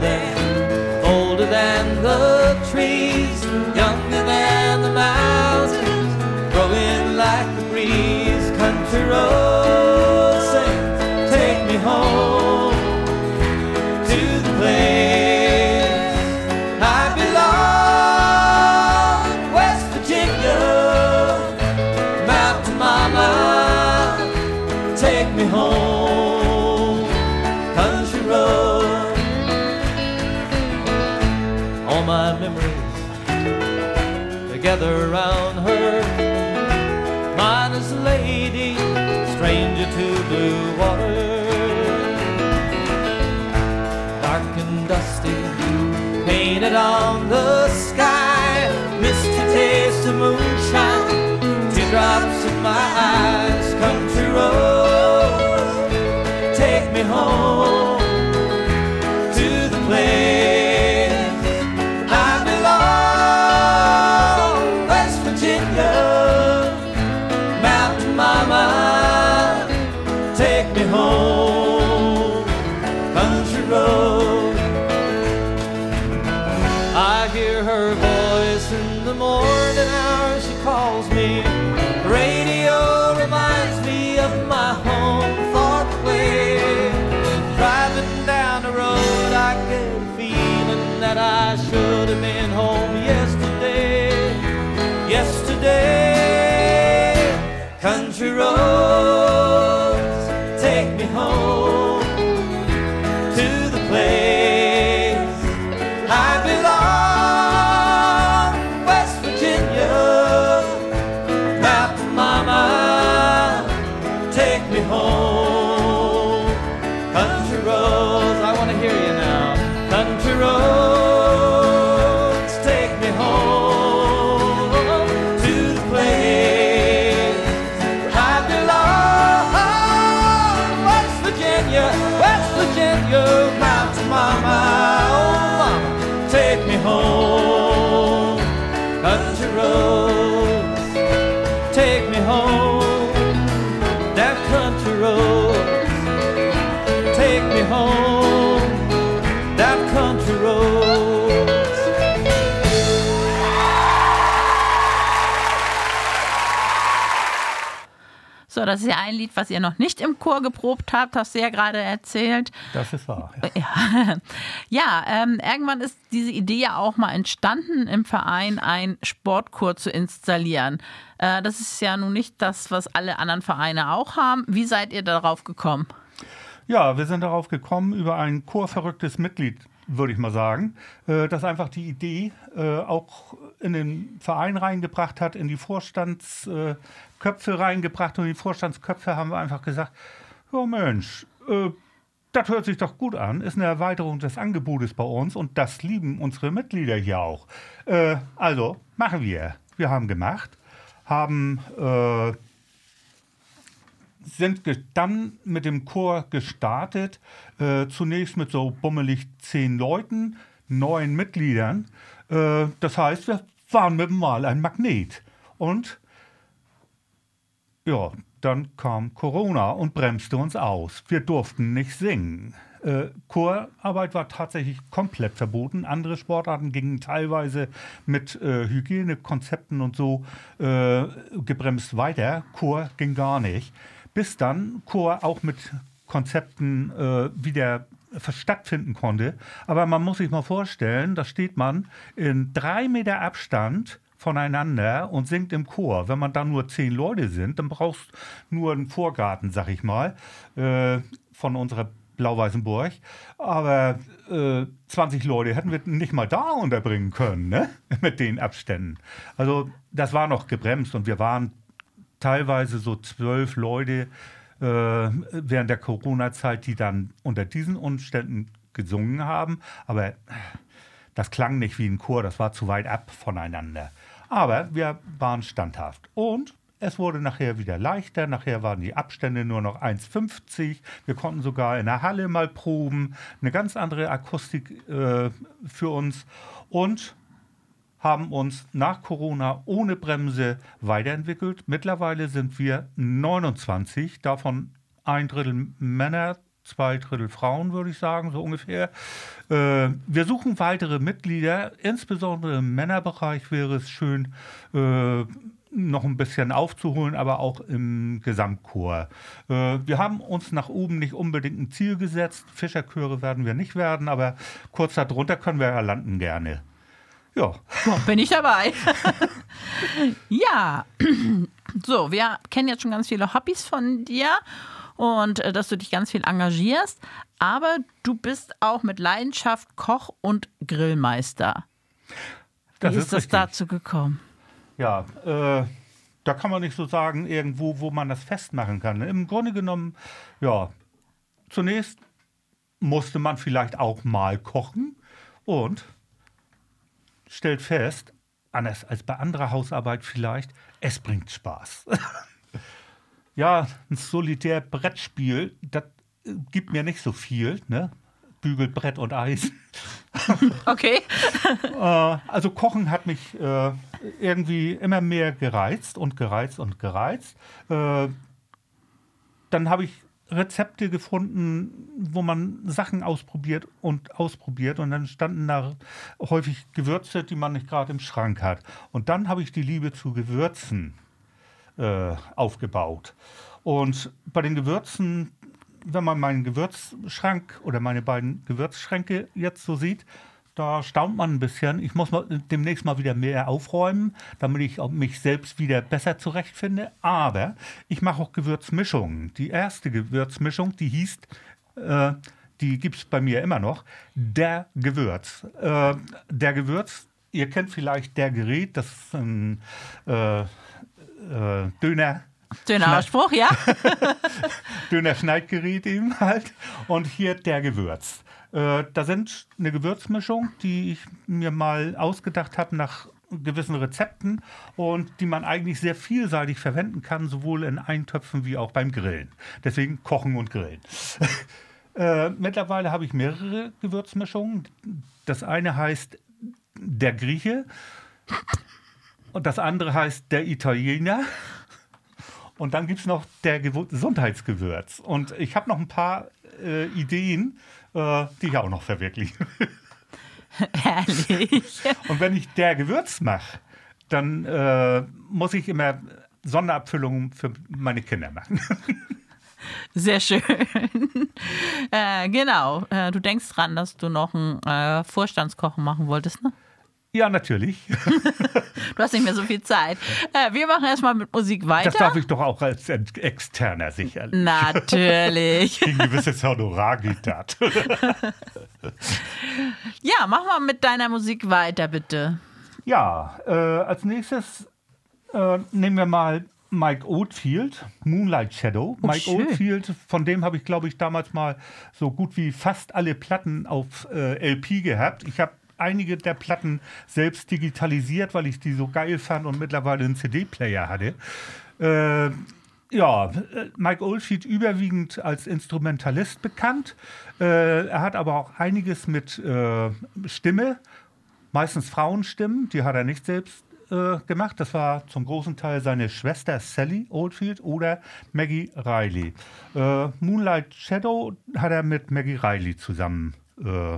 das ist ja ein Lied, was ihr noch nicht im Chor geprobt habt, hast du ja gerade erzählt. Das ist wahr. Ja. Ja, ja ähm, irgendwann ist diese Idee ja auch mal entstanden, im Verein einen Sportchor zu installieren. Äh, das ist ja nun nicht das, was alle anderen Vereine auch haben. Wie seid ihr darauf gekommen? Ja, wir sind darauf gekommen über ein chorverrücktes Mitglied, würde ich mal sagen, äh, das einfach die Idee äh, auch in den Verein reingebracht hat, in die Vorstandsköpfe reingebracht und die Vorstandsköpfe haben einfach gesagt, ja Mensch, äh, das hört sich doch gut an, ist eine Erweiterung des Angebotes bei uns und das lieben unsere Mitglieder hier auch. Äh, also machen wir. Wir haben gemacht, haben äh, sind dann mit dem Chor gestartet, äh, zunächst mit so bummelig zehn Leuten, neun Mitgliedern. Äh, das heißt, wir waren mit dem Mal ein Magnet. Und ja, dann kam Corona und bremste uns aus. Wir durften nicht singen. Äh, Chorarbeit war tatsächlich komplett verboten. Andere Sportarten gingen teilweise mit äh, Hygienekonzepten und so äh, gebremst weiter. Chor ging gar nicht. Bis dann Chor auch mit Konzepten äh, wieder stattfinden konnte. Aber man muss sich mal vorstellen, da steht man in drei Meter Abstand voneinander und singt im Chor. Wenn man dann nur zehn Leute sind, dann brauchst nur einen Vorgarten, sag ich mal, äh, von unserer blau-weißen Burg. Aber äh, 20 Leute hätten wir nicht mal da unterbringen können, ne? mit den Abständen. Also das war noch gebremst und wir waren teilweise so zwölf Leute äh, während der Corona-Zeit, die dann unter diesen Umständen gesungen haben. Aber das klang nicht wie ein Chor, das war zu weit ab voneinander. Aber wir waren standhaft. Und es wurde nachher wieder leichter. Nachher waren die Abstände nur noch 1,50. Wir konnten sogar in der Halle mal proben. Eine ganz andere Akustik äh, für uns. Und haben uns nach Corona ohne Bremse weiterentwickelt. Mittlerweile sind wir 29, davon ein Drittel Männer, zwei Drittel Frauen, würde ich sagen, so ungefähr. Äh, wir suchen weitere Mitglieder, insbesondere im Männerbereich wäre es schön, äh, noch ein bisschen aufzuholen, aber auch im Gesamtchor. Äh, wir haben uns nach oben nicht unbedingt ein Ziel gesetzt. Fischerchöre werden wir nicht werden, aber kurz darunter können wir ja landen gerne. Ja. Boah, bin ich dabei. ja, so, wir kennen jetzt schon ganz viele Hobbys von dir und äh, dass du dich ganz viel engagierst, aber du bist auch mit Leidenschaft Koch und Grillmeister. Wie Das ist, ist das richtig. dazu gekommen? Ja, äh, da kann man nicht so sagen, irgendwo, wo man das festmachen kann. Im Grunde genommen, ja, zunächst musste man vielleicht auch mal kochen und stellt fest, anders als bei anderer Hausarbeit vielleicht, es bringt Spaß. ja, ein solitär Brettspiel, das äh, gibt mir nicht so viel, ne? Bügelt Brett und Eis. Okay. Äh, also Kochen hat mich äh, irgendwie immer mehr gereizt und gereizt und gereizt. Äh, dann habe ich Rezepte gefunden, wo man Sachen ausprobiert und ausprobiert und dann standen da häufig Gewürze, die man nicht gerade im Schrank hat. Und dann habe ich die Liebe zu Gewürzen äh, aufgebaut. Und bei den Gewürzen, wenn man meinen Gewürzschrank oder meine beiden Gewürzschränke jetzt so sieht, da staunt man ein bisschen. Ich muss mal, demnächst mal wieder mehr aufräumen, damit ich mich selbst wieder besser zurechtfinde. Aber ich mache auch Gewürzmischungen. Die erste Gewürzmischung, die hieß, äh, die gibt es bei mir immer noch, der Gewürz. Äh, der Gewürz, ihr kennt vielleicht der Gerät, das ist ein äh, äh, Döner. Schöner Ausspruch, ja? Döner-Schneidgerät eben halt. Und hier der Gewürz. Äh, da sind eine Gewürzmischung, die ich mir mal ausgedacht habe nach gewissen Rezepten und die man eigentlich sehr vielseitig verwenden kann, sowohl in Eintöpfen wie auch beim Grillen. Deswegen Kochen und Grillen. äh, mittlerweile habe ich mehrere Gewürzmischungen. Das eine heißt der Grieche und das andere heißt der Italiener. Und dann gibt es noch der Gesundheitsgewürz. Und ich habe noch ein paar äh, Ideen, äh, die ich auch noch verwirklichen. Herrlich. Und wenn ich der Gewürz mache, dann äh, muss ich immer Sonderabfüllungen für meine Kinder machen. Sehr schön. Äh, genau. Äh, du denkst dran, dass du noch einen äh, Vorstandskochen machen wolltest, ne? Ja, natürlich. du hast nicht mehr so viel Zeit. Äh, wir machen erstmal mit Musik weiter. Das darf ich doch auch als Externer sicherlich. Natürlich. Gegen gewisses Honorar geht das. ja, machen wir mit deiner Musik weiter, bitte. Ja, äh, als nächstes äh, nehmen wir mal Mike Oldfield, Moonlight Shadow. Oh, Mike schön. Oldfield, von dem habe ich, glaube ich, damals mal so gut wie fast alle Platten auf äh, LP gehabt. Ich habe einige der Platten selbst digitalisiert, weil ich die so geil fand und mittlerweile einen CD-Player hatte. Äh, ja, Mike Oldfield überwiegend als Instrumentalist bekannt. Äh, er hat aber auch einiges mit äh, Stimme, meistens Frauenstimmen, die hat er nicht selbst äh, gemacht. Das war zum großen Teil seine Schwester Sally Oldfield oder Maggie Riley. Äh, Moonlight Shadow hat er mit Maggie Riley zusammen äh,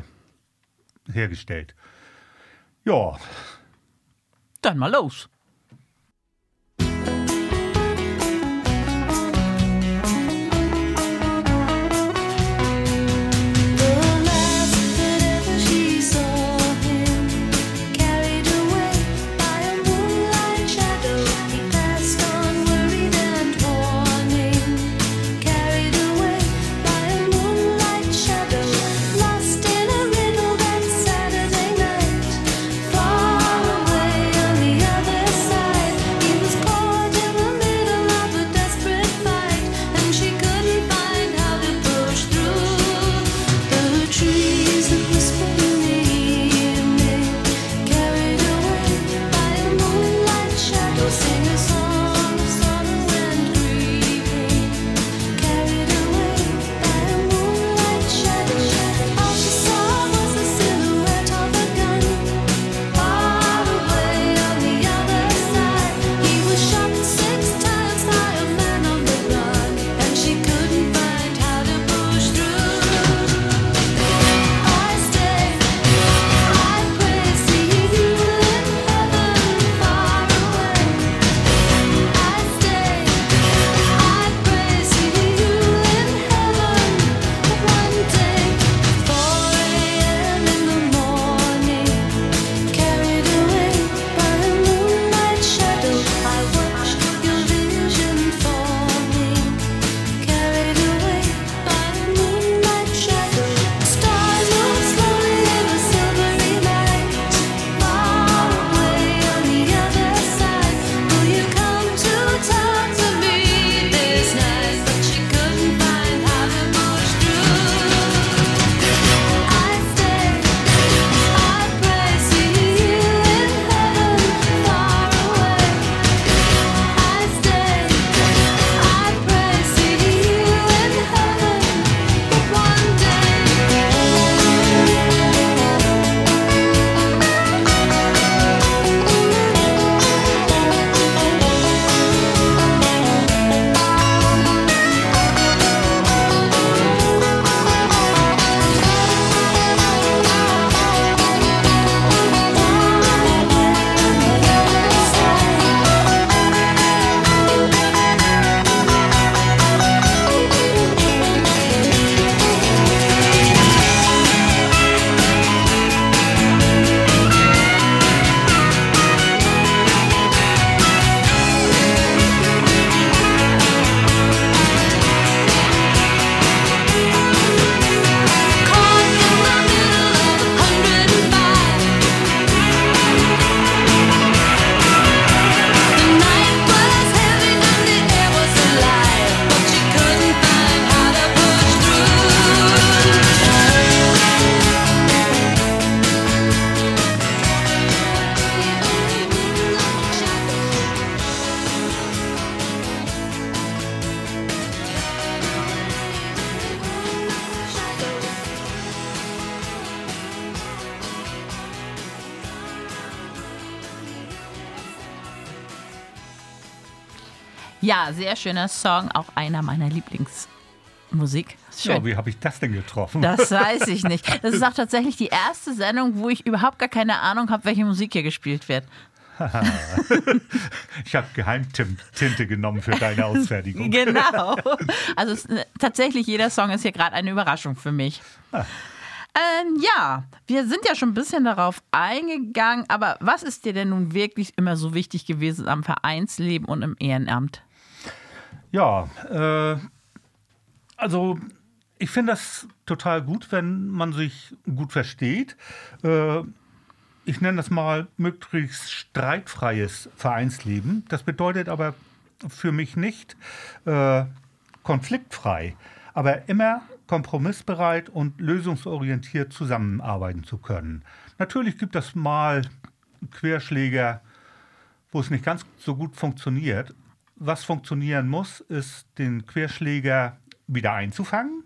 hergestellt. Ja. Dann mal los. sehr schöner Song, auch einer meiner Lieblingsmusik. Schön. Ja, wie habe ich das denn getroffen? Das weiß ich nicht. Das ist auch tatsächlich die erste Sendung, wo ich überhaupt gar keine Ahnung habe, welche Musik hier gespielt wird. ich habe Geheimtinte genommen für deine Ausfertigung. Genau. Also es, äh, tatsächlich, jeder Song ist hier gerade eine Überraschung für mich. Ah. Ähm, ja, wir sind ja schon ein bisschen darauf eingegangen, aber was ist dir denn nun wirklich immer so wichtig gewesen am Vereinsleben und im Ehrenamt? Ja, äh, also ich finde das total gut, wenn man sich gut versteht. Äh, ich nenne das mal möglichst streitfreies Vereinsleben. Das bedeutet aber für mich nicht äh, konfliktfrei, aber immer kompromissbereit und lösungsorientiert zusammenarbeiten zu können. Natürlich gibt es mal Querschläger, wo es nicht ganz so gut funktioniert. Was funktionieren muss, ist, den Querschläger wieder einzufangen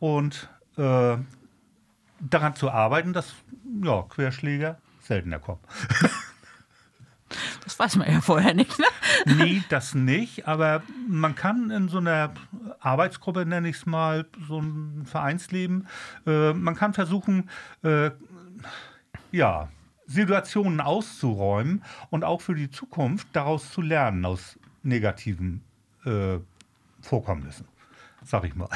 und äh, daran zu arbeiten, dass ja, Querschläger seltener kommen. Das weiß man ja vorher nicht, ne? Nee, das nicht, aber man kann in so einer Arbeitsgruppe, nenne ich es mal, so ein Vereinsleben, äh, man kann versuchen, äh, ja, Situationen auszuräumen und auch für die Zukunft daraus zu lernen aus negativen äh, Vorkommnissen, sag ich mal.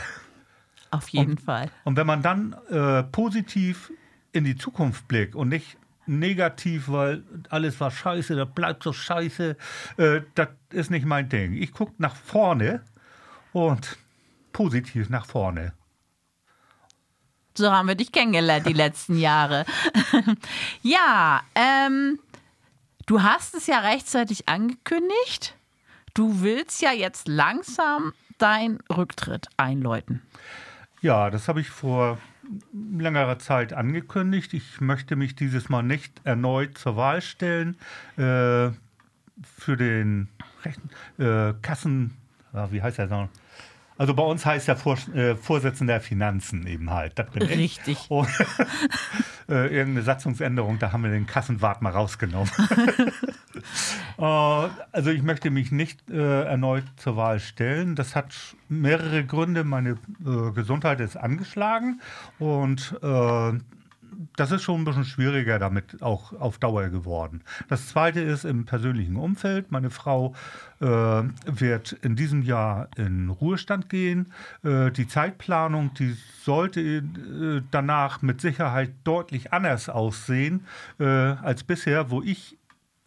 Auf jeden Fall. Und wenn man dann äh, positiv in die Zukunft blickt und nicht negativ, weil alles war scheiße, das bleibt so scheiße, äh, das ist nicht mein Ding. Ich gucke nach vorne und positiv nach vorne. So haben wir dich kennengelernt die letzten Jahre. ja, ähm, du hast es ja rechtzeitig angekündigt. Du willst ja jetzt langsam deinen Rücktritt einläuten. Ja, das habe ich vor längerer Zeit angekündigt. Ich möchte mich dieses Mal nicht erneut zur Wahl stellen äh, für den äh, Kassen, ah, wie heißt er noch? Also bei uns heißt der Vor äh, Vorsitzender der Finanzen eben halt. Das bin ich. Richtig. Und, äh, irgendeine Satzungsänderung, da haben wir den Kassenwart mal rausgenommen. äh, also ich möchte mich nicht äh, erneut zur Wahl stellen. Das hat mehrere Gründe. Meine äh, Gesundheit ist angeschlagen und äh, das ist schon ein bisschen schwieriger damit auch auf Dauer geworden. Das zweite ist im persönlichen Umfeld. Meine Frau äh, wird in diesem Jahr in Ruhestand gehen. Äh, die Zeitplanung, die sollte äh, danach mit Sicherheit deutlich anders aussehen äh, als bisher, wo ich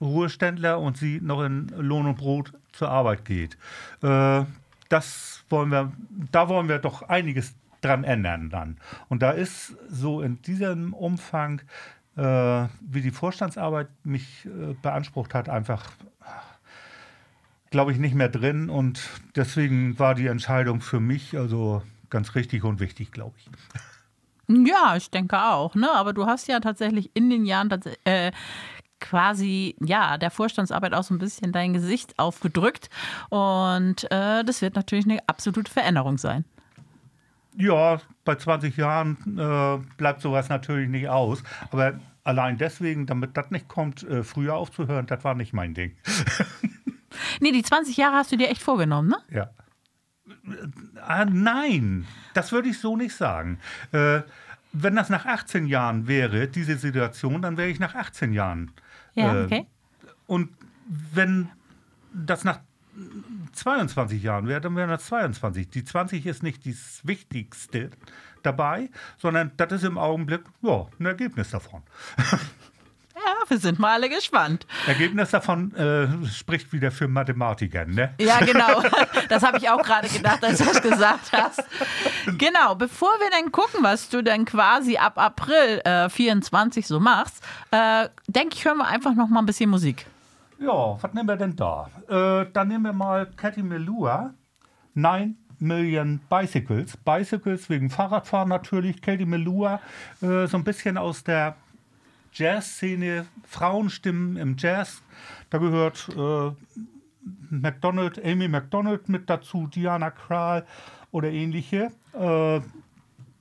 Ruheständler und sie noch in Lohn und Brot zur Arbeit geht. Äh, das wollen wir, da wollen wir doch einiges dran ändern dann. Und da ist so in diesem Umfang, äh, wie die Vorstandsarbeit mich äh, beansprucht hat, einfach, glaube ich, nicht mehr drin. Und deswegen war die Entscheidung für mich also ganz richtig und wichtig, glaube ich. Ja, ich denke auch. Ne? Aber du hast ja tatsächlich in den Jahren äh, quasi ja der Vorstandsarbeit auch so ein bisschen dein Gesicht aufgedrückt. Und äh, das wird natürlich eine absolute Veränderung sein. Ja, bei 20 Jahren äh, bleibt sowas natürlich nicht aus. Aber allein deswegen, damit das nicht kommt, äh, früher aufzuhören, das war nicht mein Ding. Nee, die 20 Jahre hast du dir echt vorgenommen, ne? Ja. Ah, nein, das würde ich so nicht sagen. Äh, wenn das nach 18 Jahren wäre, diese Situation, dann wäre ich nach 18 Jahren. Ja, äh, okay. Und wenn das nach 22 Jahren wäre, dann wären das 22. Die 20 ist nicht das Wichtigste dabei, sondern das ist im Augenblick ja, ein Ergebnis davon. Ja, wir sind mal alle gespannt. Ergebnis davon äh, spricht wieder für Mathematiker, ne? Ja, genau. Das habe ich auch gerade gedacht, als du es gesagt hast. Genau, bevor wir dann gucken, was du dann quasi ab April äh, 24 so machst, äh, denke ich, hören wir einfach noch mal ein bisschen Musik. Ja, was nehmen wir denn da? Äh, dann nehmen wir mal Cathy Melua, 9 Million Bicycles. Bicycles wegen Fahrradfahren natürlich. Katie Melua, äh, so ein bisschen aus der Jazzszene, Frauenstimmen im Jazz. Da gehört äh, McDonald, Amy McDonald mit dazu, Diana Krall oder ähnliche. Äh,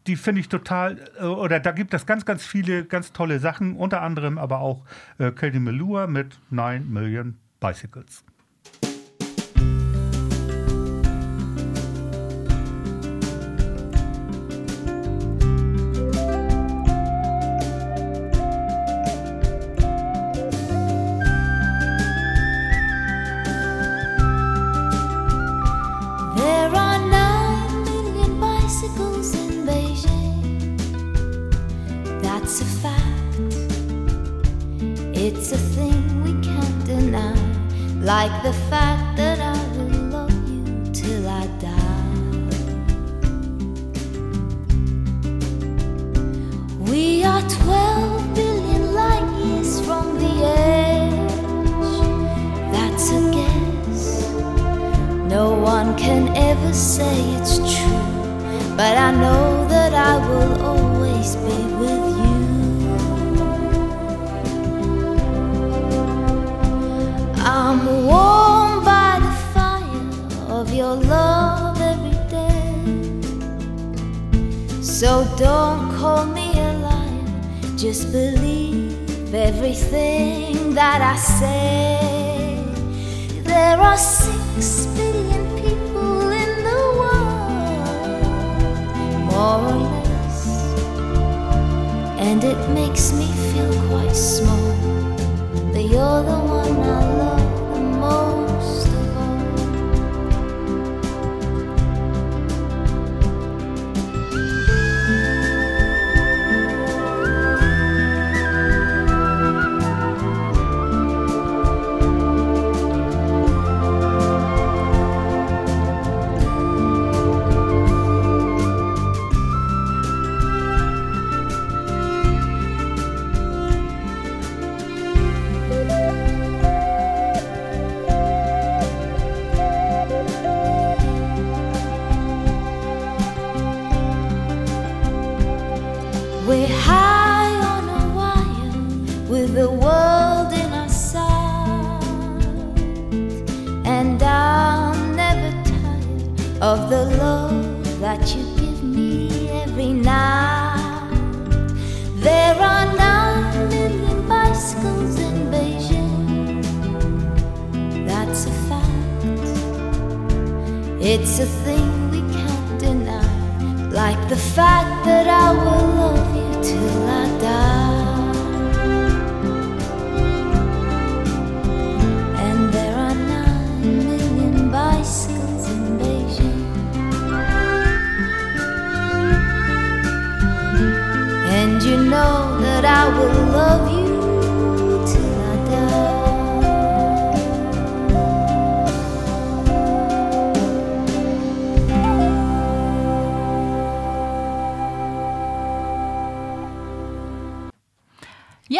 die finde ich total, äh, oder da gibt es ganz, ganz viele ganz tolle Sachen, unter anderem aber auch äh, Katie Melua mit 9 Million Bicycles.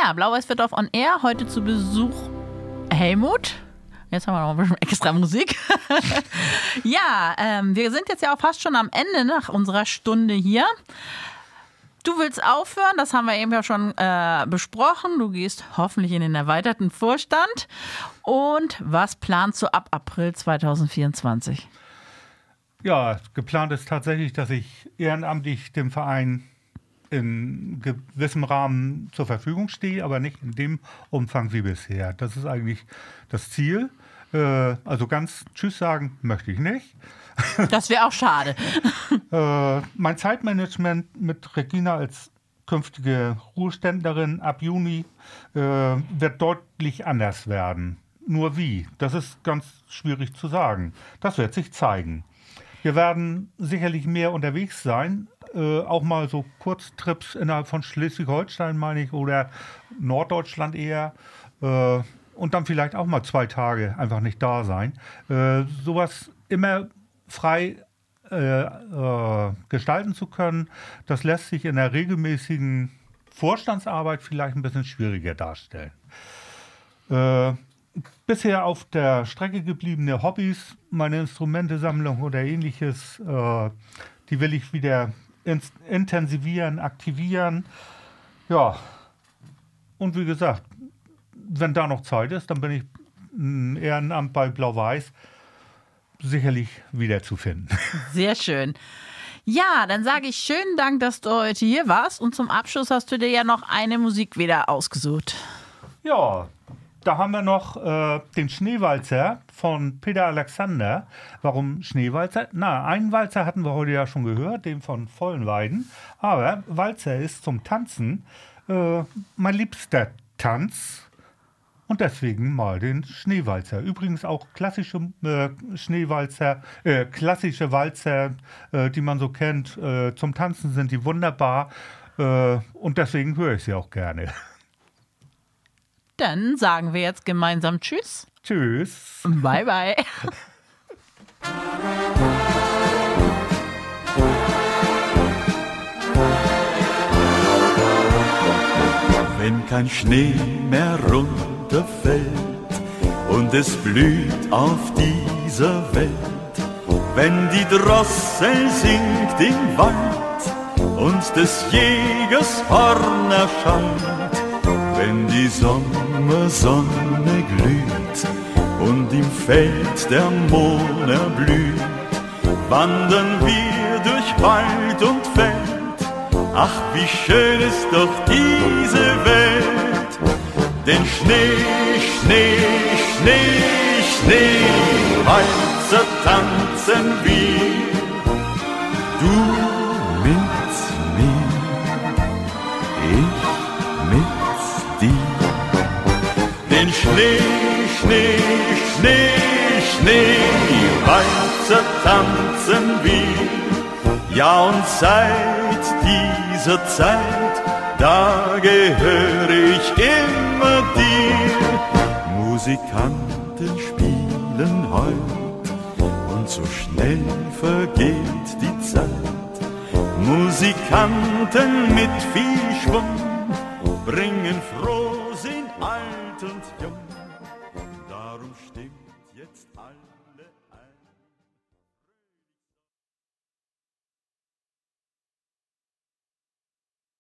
Ja, Blau-Weiß wird auf On Air. Heute zu Besuch Helmut. Jetzt haben wir noch ein bisschen extra Musik. ja, ähm, wir sind jetzt ja auch fast schon am Ende nach unserer Stunde hier. Du willst aufhören, das haben wir eben ja schon äh, besprochen. Du gehst hoffentlich in den erweiterten Vorstand. Und was planst du ab April 2024? Ja, geplant ist tatsächlich, dass ich ehrenamtlich dem Verein in gewissem Rahmen zur Verfügung stehe, aber nicht in dem Umfang wie bisher. Das ist eigentlich das Ziel. Äh, also ganz Tschüss sagen möchte ich nicht. Das wäre auch schade. Äh, mein Zeitmanagement mit Regina als künftige Ruheständlerin ab Juni äh, wird deutlich anders werden. Nur wie? Das ist ganz schwierig zu sagen. Das wird sich zeigen. Wir werden sicherlich mehr unterwegs sein, äh, auch mal so Kurztrips innerhalb von Schleswig-Holstein, meine ich, oder Norddeutschland eher. Äh, und dann vielleicht auch mal zwei Tage einfach nicht da sein. Äh, sowas immer frei äh, gestalten zu können, das lässt sich in der regelmäßigen Vorstandsarbeit vielleicht ein bisschen schwieriger darstellen. Äh, bisher auf der Strecke gebliebene Hobbys, meine Instrumentesammlung oder ähnliches, äh, die will ich wieder intensivieren, aktivieren. Ja, und wie gesagt, wenn da noch Zeit ist, dann bin ich im Ehrenamt bei Blau-Weiß sicherlich wieder zu finden. Sehr schön. Ja, dann sage ich schönen Dank, dass du heute hier warst. Und zum Abschluss hast du dir ja noch eine Musik wieder ausgesucht. Ja, da haben wir noch äh, den Schneewalzer von Peter Alexander. Warum Schneewalzer? Na, einen Walzer hatten wir heute ja schon gehört, den von Vollenweiden. Aber Walzer ist zum Tanzen äh, mein liebster Tanz. Und deswegen mal den Schneewalzer. Übrigens auch klassische äh, Schneewalzer, äh, klassische Walzer, äh, die man so kennt. Äh, zum Tanzen sind die wunderbar. Äh, und deswegen höre ich sie auch gerne. Dann sagen wir jetzt gemeinsam Tschüss Tschüss. Bye, bye. wenn kein Schnee mehr runterfällt und es blüht auf dieser Welt, wenn die Drossel singt im Wald und des Jägers Horn erscheint, wenn die Sommersonne glüht und im Feld der Mohn erblüht, wandern wir durch Wald und Feld Ach, wie schön ist doch diese Welt. Denn Schnee, Schnee, Schnee, Schnee, Walzer tanzen wir. Du Schnee, Schnee, Schnee, Schnee, Walzer tanzen wir. Ja, und seit dieser Zeit, da gehöre ich immer dir. Musikanten spielen heut und so schnell vergeht die Zeit. Musikanten mit viel Schwung bringen froh